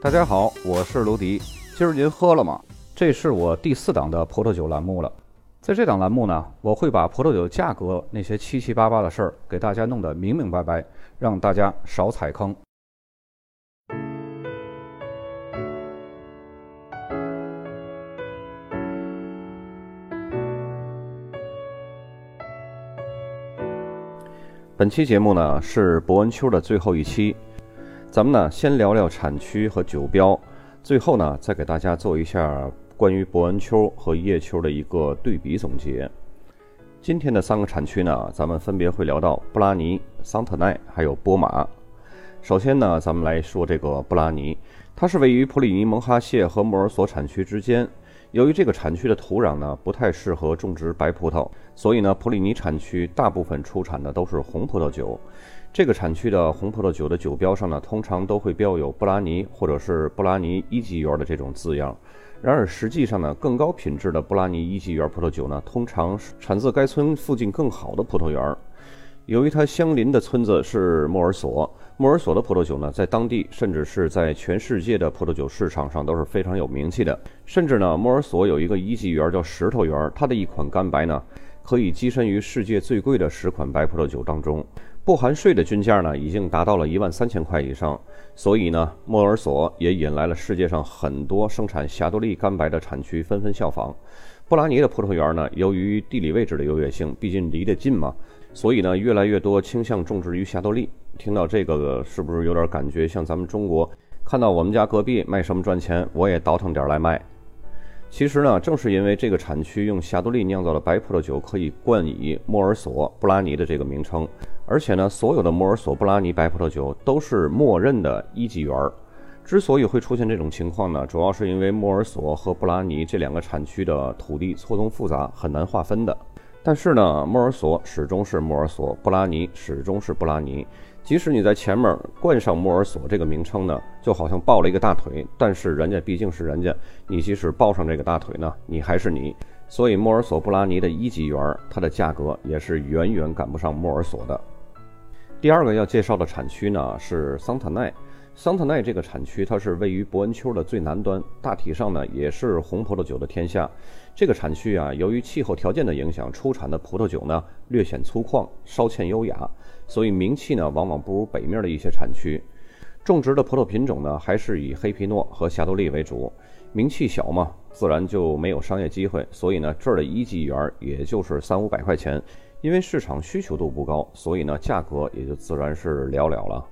大家好，我是卢迪。今儿您喝了吗？这是我第四档的葡萄酒栏目了。在这档栏目呢，我会把葡萄酒价格那些七七八八的事儿给大家弄得明明白白，让大家少踩坑。本期节目呢是博恩秋的最后一期，咱们呢先聊聊产区和酒标，最后呢再给大家做一下关于伯恩丘和叶丘的一个对比总结。今天的三个产区呢，咱们分别会聊到布拉尼、桑特奈还有波马。首先呢，咱们来说这个布拉尼，它是位于普里尼蒙哈谢和莫尔索产区之间。由于这个产区的土壤呢不太适合种植白葡萄，所以呢普里尼产区大部分出产的都是红葡萄酒。这个产区的红葡萄酒的酒标上呢，通常都会标有布拉尼或者是布拉尼一级园的这种字样。然而实际上呢，更高品质的布拉尼一级园葡萄酒呢，通常产自该村附近更好的葡萄园。由于它相邻的村子是莫尔索，莫尔索的葡萄酒呢，在当地甚至是在全世界的葡萄酒市场上都是非常有名气的。甚至呢，莫尔索有一个一级园叫石头园，它的一款干白呢，可以跻身于世界最贵的十款白葡萄酒当中，不含税的均价呢，已经达到了一万三千块以上。所以呢，莫尔索也引来了世界上很多生产霞多丽干白的产区纷纷效仿。布拉尼的葡萄园呢，由于地理位置的优越性，毕竟离得近嘛。所以呢，越来越多倾向种植于霞多丽。听到这个，是不是有点感觉像咱们中国？看到我们家隔壁卖什么赚钱，我也倒腾点来卖。其实呢，正是因为这个产区用霞多丽酿造的白葡萄酒可以冠以莫尔索布拉尼的这个名称，而且呢，所有的莫尔索布拉尼白葡萄酒都是默认的一级园儿。之所以会出现这种情况呢，主要是因为莫尔索和布拉尼这两个产区的土地错综复杂，很难划分的。但是呢，莫尔索始终是莫尔索，布拉尼始终是布拉尼。即使你在前面冠上莫尔索这个名称呢，就好像抱了一个大腿，但是人家毕竟是人家，你即使抱上这个大腿呢，你还是你。所以莫尔索布拉尼的一级园，它的价格也是远远赶不上莫尔索的。第二个要介绍的产区呢是桑塔奈。桑特奈这个产区，它是位于伯恩丘的最南端，大体上呢也是红葡萄酒的天下。这个产区啊，由于气候条件的影响，出产的葡萄酒呢略显粗犷，稍欠优雅，所以名气呢往往不如北面的一些产区。种植的葡萄品种呢还是以黑皮诺和霞多丽为主，名气小嘛，自然就没有商业机会。所以呢，这儿的一级园也就是三五百块钱，因为市场需求度不高，所以呢价格也就自然是寥寥了。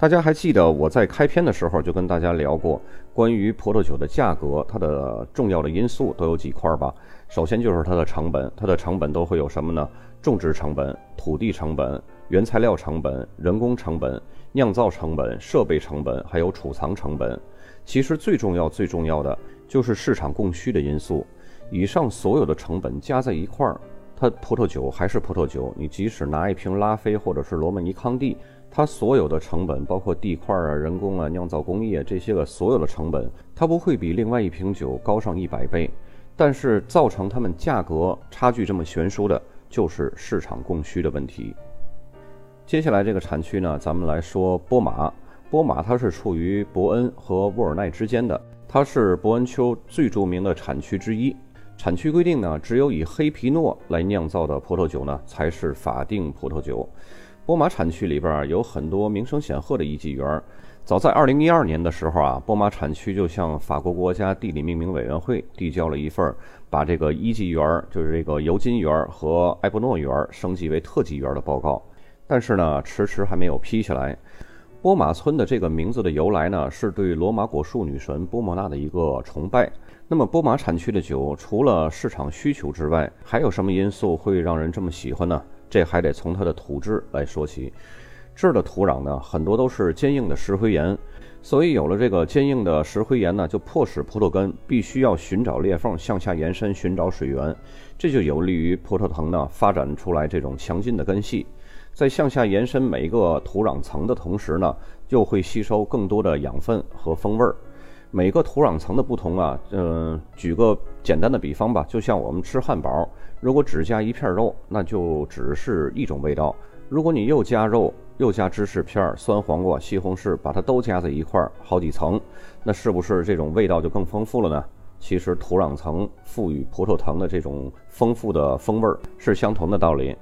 大家还记得我在开篇的时候就跟大家聊过，关于葡萄酒的价格，它的重要的因素都有几块吧？首先就是它的成本，它的成本都会有什么呢？种植成本、土地成本、原材料成本、人工成本、酿造成本、设备成本，还有储藏成本。其实最重要、最重要的就是市场供需的因素。以上所有的成本加在一块儿，它葡萄酒还是葡萄酒。你即使拿一瓶拉菲或者是罗曼尼康帝。它所有的成本，包括地块啊、人工啊、酿造工艺啊这些个所有的成本，它不会比另外一瓶酒高上一百倍。但是造成它们价格差距这么悬殊的，就是市场供需的问题。接下来这个产区呢，咱们来说波马。波马它是处于伯恩和沃尔奈之间的，它是伯恩丘最著名的产区之一。产区规定呢，只有以黑皮诺来酿造的葡萄酒呢，才是法定葡萄酒。波马产区里边有很多名声显赫的一级园。早在2012年的时候啊，波马产区就向法国国家地理命名委员会递交了一份把这个一级园，就是这个尤金园和埃博诺园升级为特级园的报告，但是呢，迟迟还没有批下来。波马村的这个名字的由来呢，是对罗马果树女神波莫娜的一个崇拜。那么，波马产区的酒除了市场需求之外，还有什么因素会让人这么喜欢呢？这还得从它的土质来说起，这儿的土壤呢，很多都是坚硬的石灰岩，所以有了这个坚硬的石灰岩呢，就迫使葡萄根必须要寻找裂缝向下延伸，寻找水源，这就有利于葡萄藤呢发展出来这种强劲的根系，在向下延伸每一个土壤层的同时呢，又会吸收更多的养分和风味儿。每个土壤层的不同啊，嗯，举个简单的比方吧，就像我们吃汉堡，如果只加一片肉，那就只是一种味道；如果你又加肉又加芝士片、酸黄瓜、西红柿，把它都加在一块儿，好几层，那是不是这种味道就更丰富了呢？其实土壤层赋予葡萄藤的这种丰富的风味儿是相同的道理。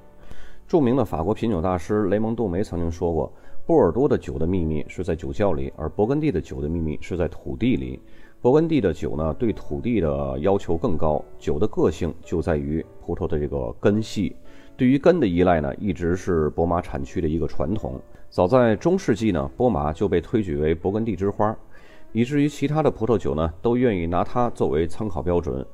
著名的法国品酒大师雷蒙·杜梅曾经说过：“波尔多的酒的秘密是在酒窖里，而勃艮第的酒的秘密是在土地里。勃艮第的酒呢，对土地的要求更高，酒的个性就在于葡萄的这个根系。”对于根的依赖呢，一直是博马产区的一个传统。早在中世纪呢，波马就被推举为勃艮第之花，以至于其他的葡萄酒呢都愿意拿它作为参考标准。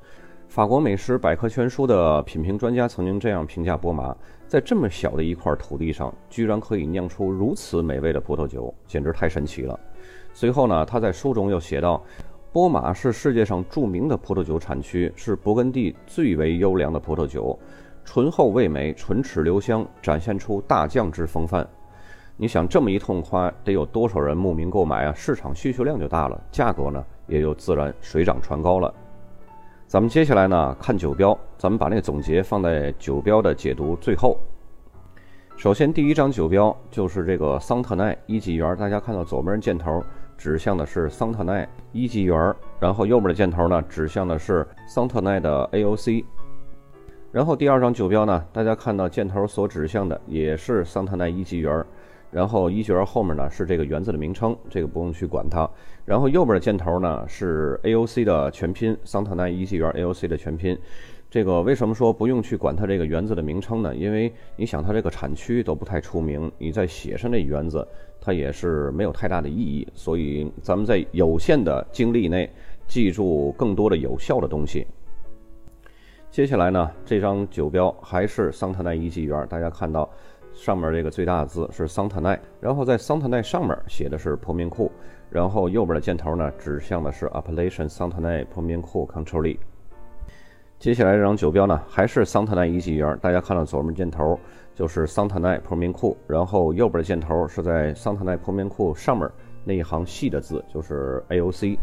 法国美食百科全书的品评专家曾经这样评价波马：在这么小的一块土地上，居然可以酿出如此美味的葡萄酒，简直太神奇了。随后呢，他在书中又写道：波马是世界上著名的葡萄酒产区，是勃艮第最为优良的葡萄酒。醇厚味美，唇齿留香，展现出大将之风范。你想这么一通夸，得有多少人慕名购买啊？市场需求量就大了，价格呢也就自然水涨船高了。咱们接下来呢看酒标，咱们把那个总结放在酒标的解读最后。首先，第一张酒标就是这个桑特奈一级园，大家看到左边箭头指向的是桑特奈一级园，然后右边的箭头呢指向的是桑特奈的 AOC。然后第二张酒标呢，大家看到箭头所指向的也是桑特奈一级园，然后一级园后面呢是这个园子的名称，这个不用去管它。然后右边的箭头呢是 AOC 的全拼，桑特奈一级园 AOC 的全拼。这个为什么说不用去管它这个园子的名称呢？因为你想它这个产区都不太出名，你再写上这园子，它也是没有太大的意义。所以咱们在有限的精力内，记住更多的有效的东西。接下来呢，这张酒标还是桑特奈一级园，大家看到上面这个最大的字是桑特奈，然后在桑特奈上面写的是破面库，然后右边的箭头呢指向的是 Appellation 桑特奈破面库 Control。接下来这张酒标呢还是桑特奈一级园，大家看到左面箭头就是桑特奈破面库，然后右边的箭头是在桑特奈破面库上面那一行细的字就是 AOC。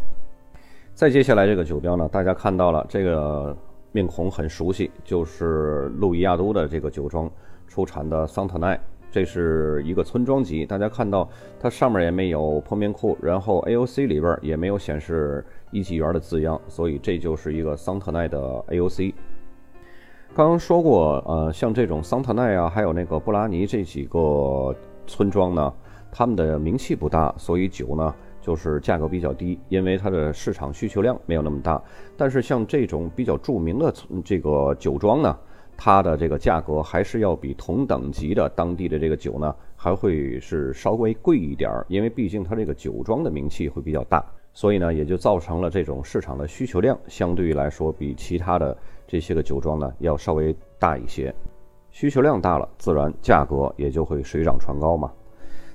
再接下来这个酒标呢，大家看到了这个。面孔很熟悉，就是路易亚都的这个酒庄出产的桑特奈，这是一个村庄级。大家看到它上面也没有破面库，然后 AOC 里边也没有显示一级园的字样，所以这就是一个桑特奈的 AOC。刚刚说过，呃，像这种桑特奈啊，还有那个布拉尼这几个村庄呢，他们的名气不大，所以酒呢。就是价格比较低，因为它的市场需求量没有那么大。但是像这种比较著名的这个酒庄呢，它的这个价格还是要比同等级的当地的这个酒呢，还会是稍微贵一点儿。因为毕竟它这个酒庄的名气会比较大，所以呢，也就造成了这种市场的需求量相对于来说比其他的这些个酒庄呢要稍微大一些。需求量大了，自然价格也就会水涨船高嘛。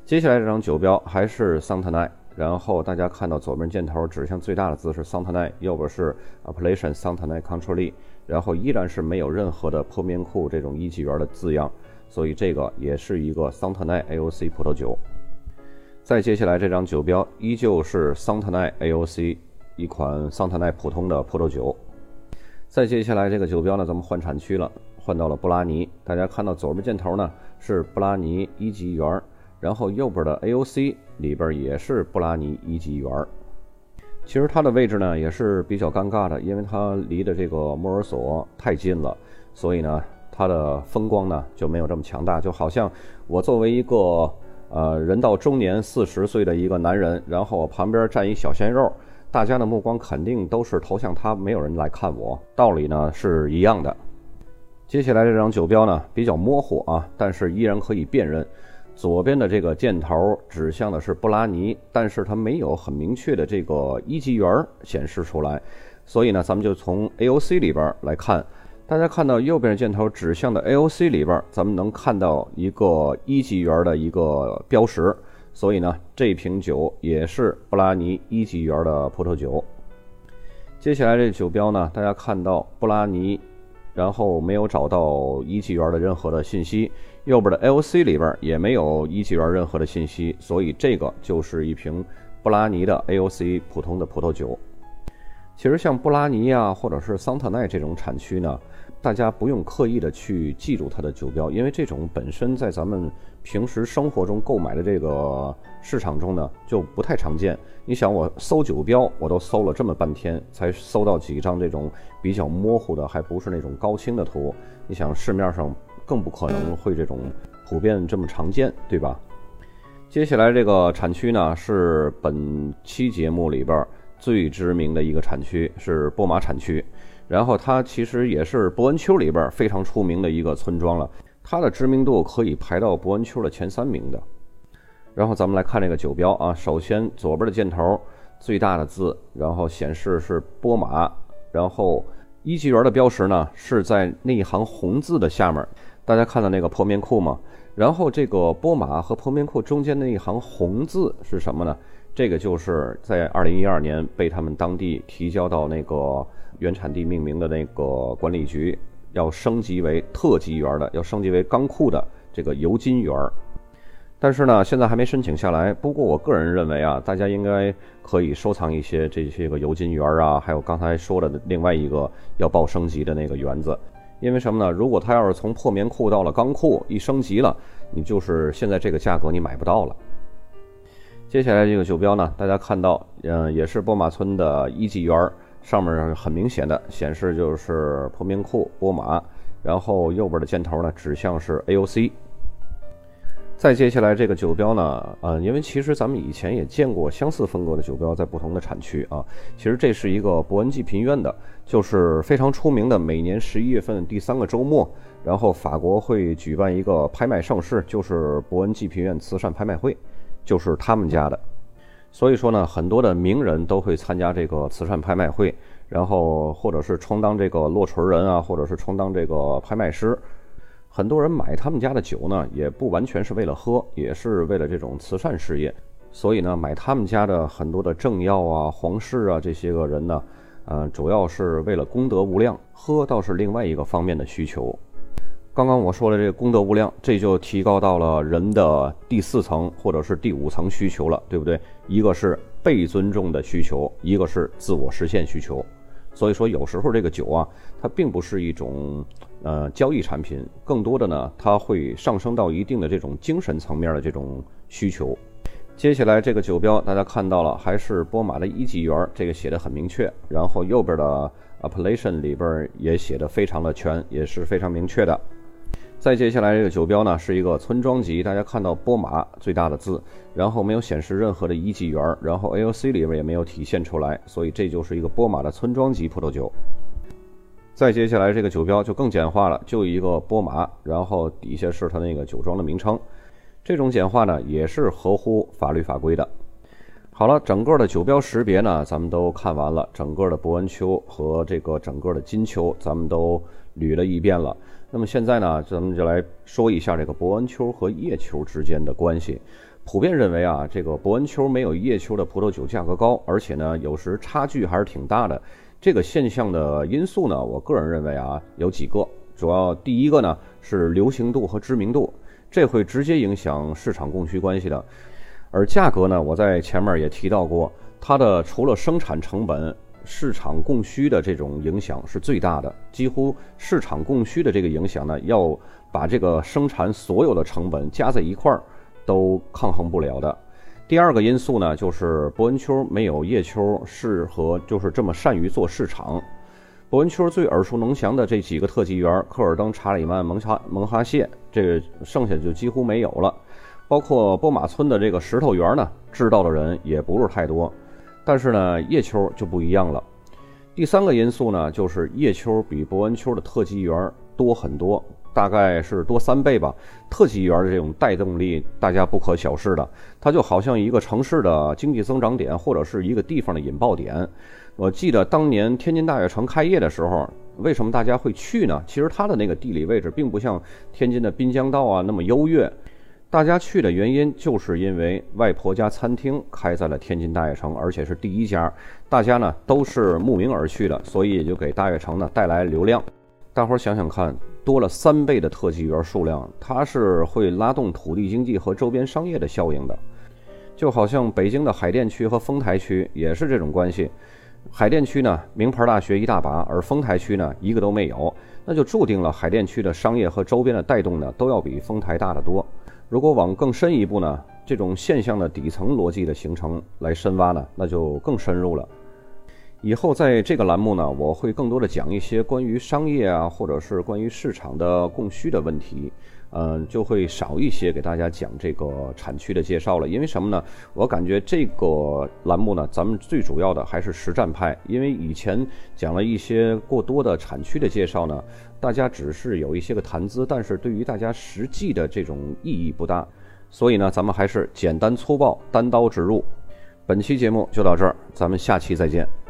接下来这张酒标还是桑特奈。然后大家看到左边箭头指向最大的字是桑特奈，右边是 Appellation 桑特奈 Control，然后依然是没有任何的破面库这种一级园的字样，所以这个也是一个桑特奈 AOC 葡萄酒。再接下来这张酒标依旧是桑特奈 AOC 一款桑特奈普通的葡萄酒。再接下来这个酒标呢，咱们换产区了，换到了布拉尼。大家看到左边箭头呢是布拉尼一级园。然后右边的 AOC 里边也是布拉尼一级园儿，其实它的位置呢也是比较尴尬的，因为它离的这个莫尔索太近了，所以呢它的风光呢就没有这么强大。就好像我作为一个呃人到中年四十岁的一个男人，然后旁边站一小鲜肉，大家的目光肯定都是投向他，没有人来看我。道理呢是一样的。接下来这张酒标呢比较模糊啊，但是依然可以辨认。左边的这个箭头指向的是布拉尼，但是它没有很明确的这个一级园显示出来，所以呢，咱们就从 AOC 里边来看。大家看到右边箭头指向的 AOC 里边，咱们能看到一个一级园的一个标识，所以呢，这瓶酒也是布拉尼一级园的葡萄酒。接下来这酒标呢，大家看到布拉尼。然后没有找到一级园的任何的信息，右边的 AOC 里边也没有一级园任何的信息，所以这个就是一瓶布拉尼的 AOC 普通的葡萄酒。其实像布拉尼啊，或者是桑特奈这种产区呢，大家不用刻意的去记住它的酒标，因为这种本身在咱们平时生活中购买的这个市场中呢，就不太常见。你想，我搜酒标，我都搜了这么半天，才搜到几张这种比较模糊的，还不是那种高清的图。你想，市面上更不可能会这种普遍这么常见，对吧？接下来这个产区呢，是本期节目里边最知名的一个产区，是波马产区。然后它其实也是博恩丘里边非常出名的一个村庄了，它的知名度可以排到博恩丘的前三名的。然后咱们来看这个酒标啊，首先左边的箭头最大的字，然后显示是波马，然后一级园的标识呢是在那一行红字的下面，大家看到那个破面裤吗？然后这个波马和破面裤中间那一行红字是什么呢？这个就是在二零一二年被他们当地提交到那个。原产地命名的那个管理局要升级为特级园的，要升级为钢库的这个油金园但是呢，现在还没申请下来。不过我个人认为啊，大家应该可以收藏一些这些个油金园啊，还有刚才说的另外一个要报升级的那个园子。因为什么呢？如果它要是从破棉库到了钢库，一升级了，你就是现在这个价格你买不到了。接下来这个酒标呢，大家看到，嗯，也是波马村的一级园上面很明显的显示就是破面库波马，然后右边的箭头呢指向是 AOC。再接下来这个酒标呢，呃，因为其实咱们以前也见过相似风格的酒标在不同的产区啊。其实这是一个伯恩济贫院的，就是非常出名的，每年十一月份第三个周末，然后法国会举办一个拍卖盛事，就是伯恩济贫院慈善拍卖会，就是他们家的。所以说呢，很多的名人都会参加这个慈善拍卖会，然后或者是充当这个落锤人啊，或者是充当这个拍卖师。很多人买他们家的酒呢，也不完全是为了喝，也是为了这种慈善事业。所以呢，买他们家的很多的政要啊、皇室啊这些个人呢，呃，主要是为了功德无量，喝倒是另外一个方面的需求。刚刚我说的这个功德无量，这就提高到了人的第四层或者是第五层需求了，对不对？一个是被尊重的需求，一个是自我实现需求。所以说，有时候这个酒啊，它并不是一种呃交易产品，更多的呢，它会上升到一定的这种精神层面的这种需求。接下来这个酒标大家看到了，还是波马的一级园，这个写的很明确。然后右边的 appellation 里边也写的非常的全，也是非常明确的。再接下来这个酒标呢，是一个村庄级，大家看到波马最大的字，然后没有显示任何的一级园，然后 AOC 里边也没有体现出来，所以这就是一个波马的村庄级葡萄酒。再接下来这个酒标就更简化了，就一个波马，然后底下是它那个酒庄的名称。这种简化呢，也是合乎法律法规的。好了，整个的酒标识别呢，咱们都看完了，整个的伯恩丘和这个整个的金丘，咱们都捋了一遍了。那么现在呢，咱们就来说一下这个伯恩丘和叶丘之间的关系。普遍认为啊，这个伯恩丘没有叶丘的葡萄酒价格高，而且呢，有时差距还是挺大的。这个现象的因素呢，我个人认为啊，有几个。主要第一个呢是流行度和知名度，这会直接影响市场供需关系的。而价格呢，我在前面也提到过，它的除了生产成本。市场供需的这种影响是最大的，几乎市场供需的这个影响呢，要把这个生产所有的成本加在一块儿，都抗衡不了的。第二个因素呢，就是伯恩丘没有叶丘适合，就是这么善于做市场。伯恩丘最耳熟能详的这几个特级园，科尔登、查理曼、蒙哈蒙哈谢，这个剩下就几乎没有了。包括波马村的这个石头园呢，知道的人也不是太多。但是呢，叶丘就不一样了。第三个因素呢，就是叶丘比伯恩丘的特级园多很多，大概是多三倍吧。特级园的这种带动力，大家不可小视的。它就好像一个城市的经济增长点，或者是一个地方的引爆点。我记得当年天津大悦城开业的时候，为什么大家会去呢？其实它的那个地理位置并不像天津的滨江道啊那么优越。大家去的原因，就是因为外婆家餐厅开在了天津大悦城，而且是第一家。大家呢都是慕名而去的，所以也就给大悦城呢带来流量。大伙儿想想看，多了三倍的特级园数量，它是会拉动土地经济和周边商业的效应的。就好像北京的海淀区和丰台区也是这种关系。海淀区呢，名牌大学一大把，而丰台区呢，一个都没有。那就注定了海淀区的商业和周边的带动呢，都要比丰台大得多。如果往更深一步呢，这种现象的底层逻辑的形成来深挖呢，那就更深入了。以后在这个栏目呢，我会更多的讲一些关于商业啊，或者是关于市场的供需的问题。嗯，就会少一些给大家讲这个产区的介绍了，因为什么呢？我感觉这个栏目呢，咱们最主要的还是实战派，因为以前讲了一些过多的产区的介绍呢，大家只是有一些个谈资，但是对于大家实际的这种意义不大，所以呢，咱们还是简单粗暴，单刀直入。本期节目就到这儿，咱们下期再见。